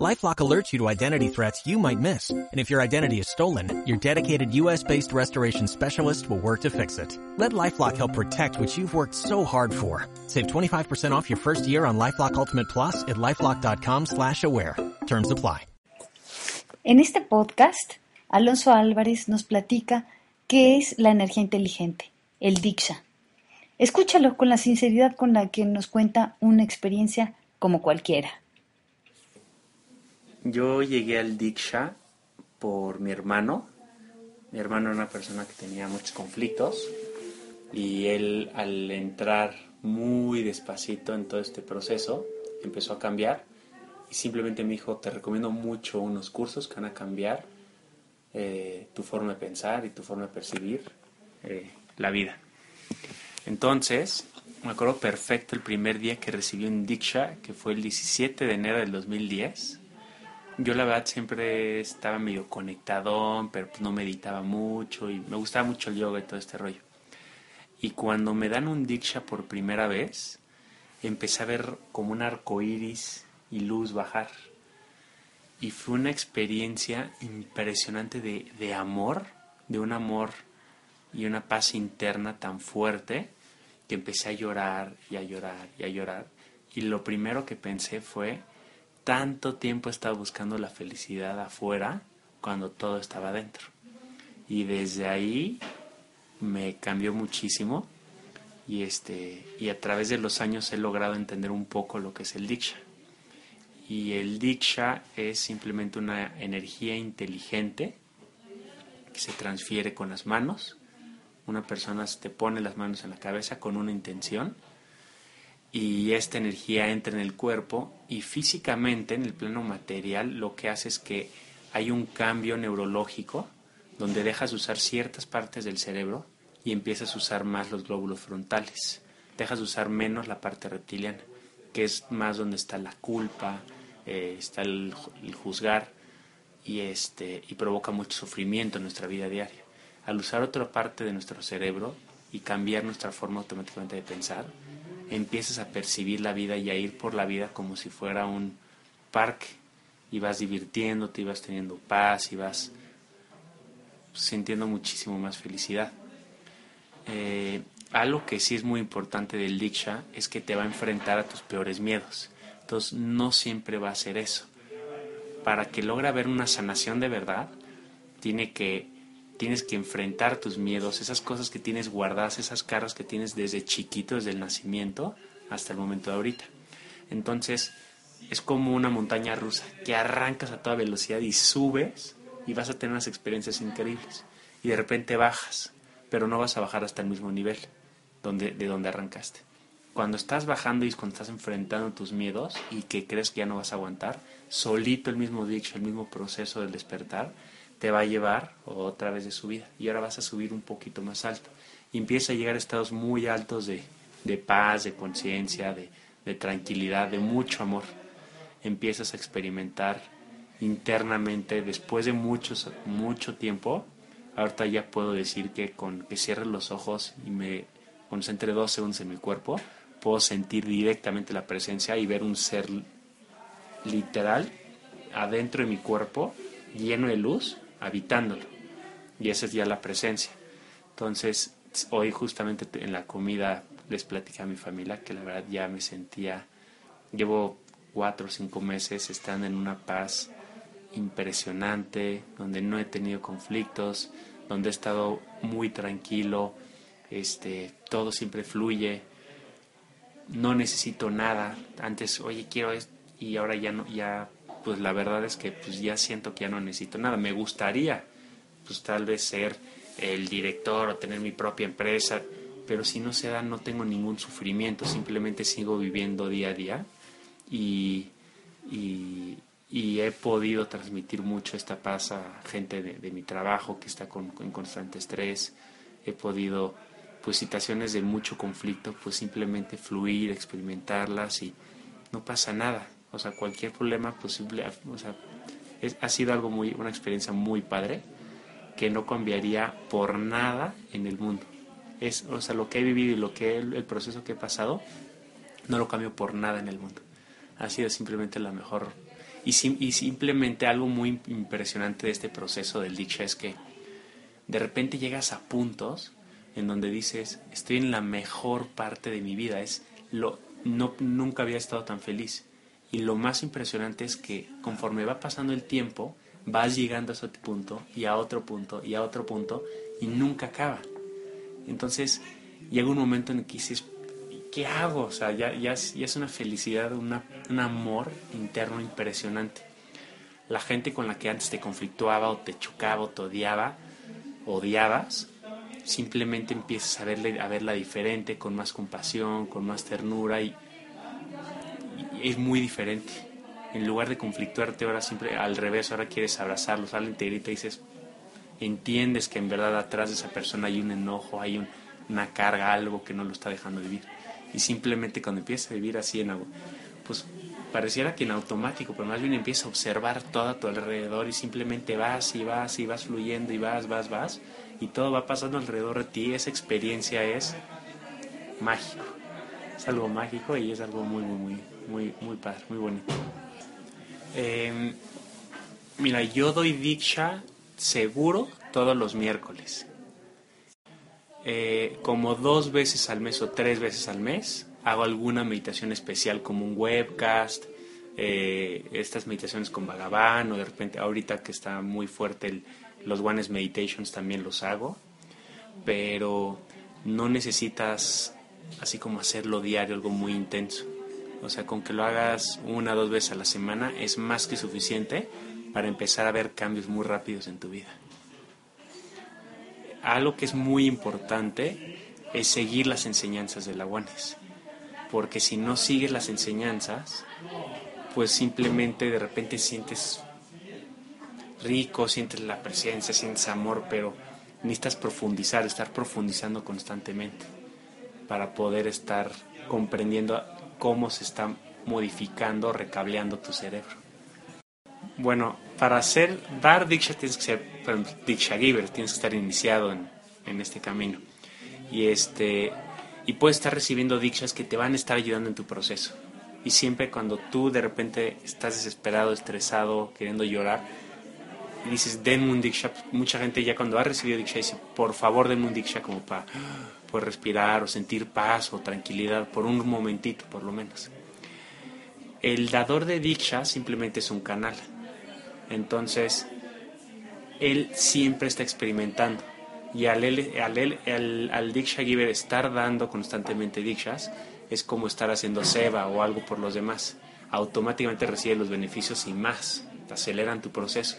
LifeLock alerts you to identity threats you might miss. And if your identity is stolen, your dedicated US-based restoration specialist will work to fix it. Let LifeLock help protect what you've worked so hard for. Save 25% off your first year on LifeLock Ultimate Plus at LifeLock.com slash aware. Terms apply. En este podcast, Alonso Álvarez nos platica qué es la energía inteligente, el. Escúchalo con la sinceridad con la que nos cuenta una experiencia como cualquiera. Yo llegué al Diksha por mi hermano. Mi hermano era una persona que tenía muchos conflictos y él al entrar muy despacito en todo este proceso empezó a cambiar y simplemente me dijo, te recomiendo mucho unos cursos que van a cambiar eh, tu forma de pensar y tu forma de percibir eh, la vida. Entonces, me acuerdo perfecto el primer día que recibí un Diksha, que fue el 17 de enero del 2010 yo la verdad siempre estaba medio conectado, pero pues no meditaba mucho y me gustaba mucho el yoga y todo este rollo. Y cuando me dan un diksha por primera vez, empecé a ver como un arco iris y luz bajar. Y fue una experiencia impresionante de, de amor, de un amor y una paz interna tan fuerte que empecé a llorar y a llorar y a llorar. Y lo primero que pensé fue, tanto tiempo he estado buscando la felicidad afuera cuando todo estaba dentro. Y desde ahí me cambió muchísimo y este y a través de los años he logrado entender un poco lo que es el diksha. Y el diksha es simplemente una energía inteligente que se transfiere con las manos. Una persona te pone las manos en la cabeza con una intención y esta energía entra en el cuerpo y físicamente en el plano material lo que hace es que hay un cambio neurológico donde dejas de usar ciertas partes del cerebro y empiezas a usar más los glóbulos frontales. Dejas de usar menos la parte reptiliana, que es más donde está la culpa, eh, está el, el, juzgar y, este, y provoca mucho sufrimiento en nuestra vida diaria. Al usar otra parte de nuestro cerebro y cambiar nuestra forma automáticamente de pensar, empiezas a percibir la vida y a ir por la vida como si fuera un parque y vas divirtiéndote y vas teniendo paz y vas sintiendo muchísimo más felicidad. Eh, algo que sí es muy importante del Diksha es que te va a enfrentar a tus peores miedos. Entonces no siempre va a ser eso. Para que logre haber una sanación de verdad, tiene que tienes que enfrentar tus miedos, esas cosas que tienes guardadas, esas caras que tienes desde chiquito, desde el nacimiento hasta el momento de ahorita. Entonces, es como una montaña rusa que arrancas a toda velocidad y subes y vas a tener unas experiencias increíbles. Y de repente bajas, pero no vas a bajar hasta el mismo nivel donde, de donde arrancaste. Cuando estás bajando y cuando estás enfrentando tus miedos y que crees que ya no vas a aguantar, solito el mismo dicho, el mismo proceso del despertar, te va a llevar otra vez de subida y ahora vas a subir un poquito más alto y empieza a llegar a estados muy altos de, de paz, de conciencia, de, de tranquilidad, de mucho amor. Empiezas a experimentar internamente después de muchos, mucho tiempo. Ahorita ya puedo decir que con que cierre los ojos y me concentre dos segundos en mi cuerpo, puedo sentir directamente la presencia y ver un ser literal adentro de mi cuerpo lleno de luz habitándolo. Y esa es ya la presencia. Entonces, hoy justamente en la comida les platicé a mi familia que la verdad ya me sentía, llevo cuatro o cinco meses estando en una paz impresionante, donde no he tenido conflictos, donde he estado muy tranquilo, este, todo siempre fluye, no necesito nada. Antes, oye, quiero esto, y ahora ya no, ya pues la verdad es que pues ya siento que ya no necesito nada. Me gustaría pues tal vez ser el director o tener mi propia empresa, pero si no se da no tengo ningún sufrimiento, simplemente sigo viviendo día a día y, y, he podido transmitir mucho esta paz a gente de, mi trabajo que está con, en constante estrés, he podido pues situaciones de mucho conflicto pues simplemente fluir, experimentarlas y no pasa nada, o sea, cualquier problema posible, o sea, ha sido algo muy, una experiencia muy padre que no cambiaría por nada en el mundo. Es, o sea, lo que he vivido y lo que el proceso que he pasado, no lo cambio por nada en el mundo. Ha sido simplemente la mejor. Y, y simplemente algo muy impresionante de este proceso del Diksha es que de repente llegas a puntos en donde dices, estoy en la mejor parte de mi vida, es lo no nunca había estado tan feliz. Y lo más impresionante es que conforme va pasando el tiempo, vas llegando a ese punto y a otro punto y a otro punto y nunca acaba. Entonces llega un momento en que dices, ¿qué hago? O sea, ya, ya, es una felicidad, un amor interno impresionante. La gente con la que antes te conflictuaba o te chocaba o te odiaba, odiabas, simplemente empiezas a, verle, a verla diferente, con más compasión, con más ternura y, es muy diferente. En lugar de conflictuarte ahora siempre al revés, ahora quieres abrazarlos, la integrita y dices, entiendes que en verdad atrás de esa persona hay un enojo, hay una carga, algo que no lo está dejando vivir. Y simplemente cuando empiezas a vivir así en algo, pues pareciera que en automático, pero más bien empiezas a observar todo a tu alrededor y simplemente vas y vas y vas fluyendo y vas, vas, vas y todo va pasando alrededor de ti. Esa experiencia es mágico. Es algo mágico y es algo muy, muy, muy, muy, muy padre, muy bonito. Em, mira, yo doy Diksha seguro todos los miércoles. Eh, como dos veces al mes o tres veces al mes hago alguna meditación especial como un webcast, eh, estas meditaciones con Bhagavan o de repente ahorita que está muy fuerte el, los Ones Meditations también los hago, pero no necesitas así como hacerlo diario, algo muy intenso. O sea, con que lo hagas una o dos veces a la semana es más que suficiente para empezar a ver cambios muy rápidos en tu vida. Algo que es muy importante es seguir las enseñanzas de la. Porque si no sigues las enseñanzas, pues simplemente de repente sientes rico, sientes la presencia, sientes amor, pero necesitas profundizar, estar profundizando constantemente para poder estar comprendiendo cómo se está modificando, recableando tu cerebro. Bueno, para hacer, dar Diksha tienes que ser Diksha Giver, tienes que estar iniciado en, en este camino. Y, este, y puedes estar recibiendo Dikshas que te van a estar ayudando en tu proceso. Y siempre cuando tú de repente estás desesperado, estresado, queriendo llorar, y dices, denme un Diksha, mucha gente ya cuando ha recibido Diksha dice, por favor denme un Diksha como para poder respirar o sentir paz o tranquilidad por un momentito por lo menos. El dador de Diksha simplemente es un canal. Entonces, él siempre está experimentando. Y al, al, al, al Diksha Giver estar dando constantemente Dikshas, es como estar haciendo Seva o algo por los demás. Automáticamente recibe los beneficios y más. Te aceleran tu proceso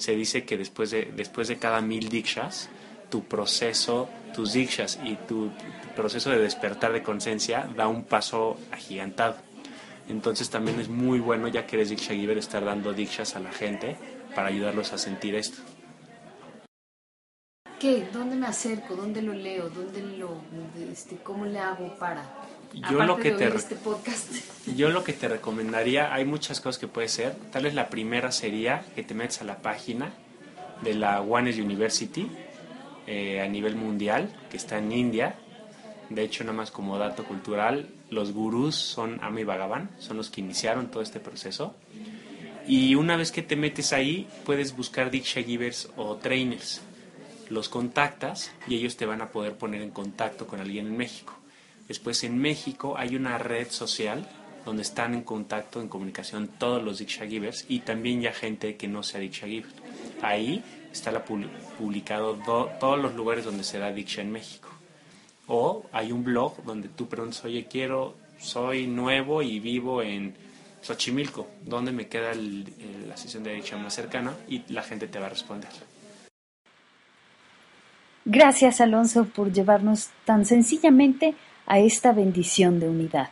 se dice que después de, después de cada mil dikshas, tu proceso, tus dikshas y tu proceso de despertar de conciencia da un paso agigantado. Entonces también es muy bueno, ya que eres Diksha Giver, estar dando dikshas a la gente para ayudarlos a sentir esto. ¿Qué? ¿Dónde me acerco? ¿Dónde lo leo? ¿Dónde lo, este, ¿Cómo le hago para? yo lo que te este yo lo que te recomendaría hay muchas cosas que puede ser tal vez la primera sería que te metas a la página de la One University eh, a nivel mundial que está en India. De hecho nada más como dato cultural los gurús son Ami Bhagavan son los que iniciaron todo este proceso. Y una vez que te metes ahí puedes buscar Diksha Givers o trainers. Los contactas y ellos te van a poder poner en contacto con alguien en México. Después en México hay una red social donde están en contacto, en comunicación todos los Diksha Givers y también ya gente que no sea Diksha Giver. Ahí está publicado todos los lugares donde se da Diksha en México. O hay un blog donde tú preguntas, oye, quiero, soy nuevo y vivo en Xochimilco, ¿dónde me queda la sesión de Diksha más cercana? Y la gente te va a responder. Gracias, Alonso, por llevarnos tan sencillamente a esta bendición de unidad.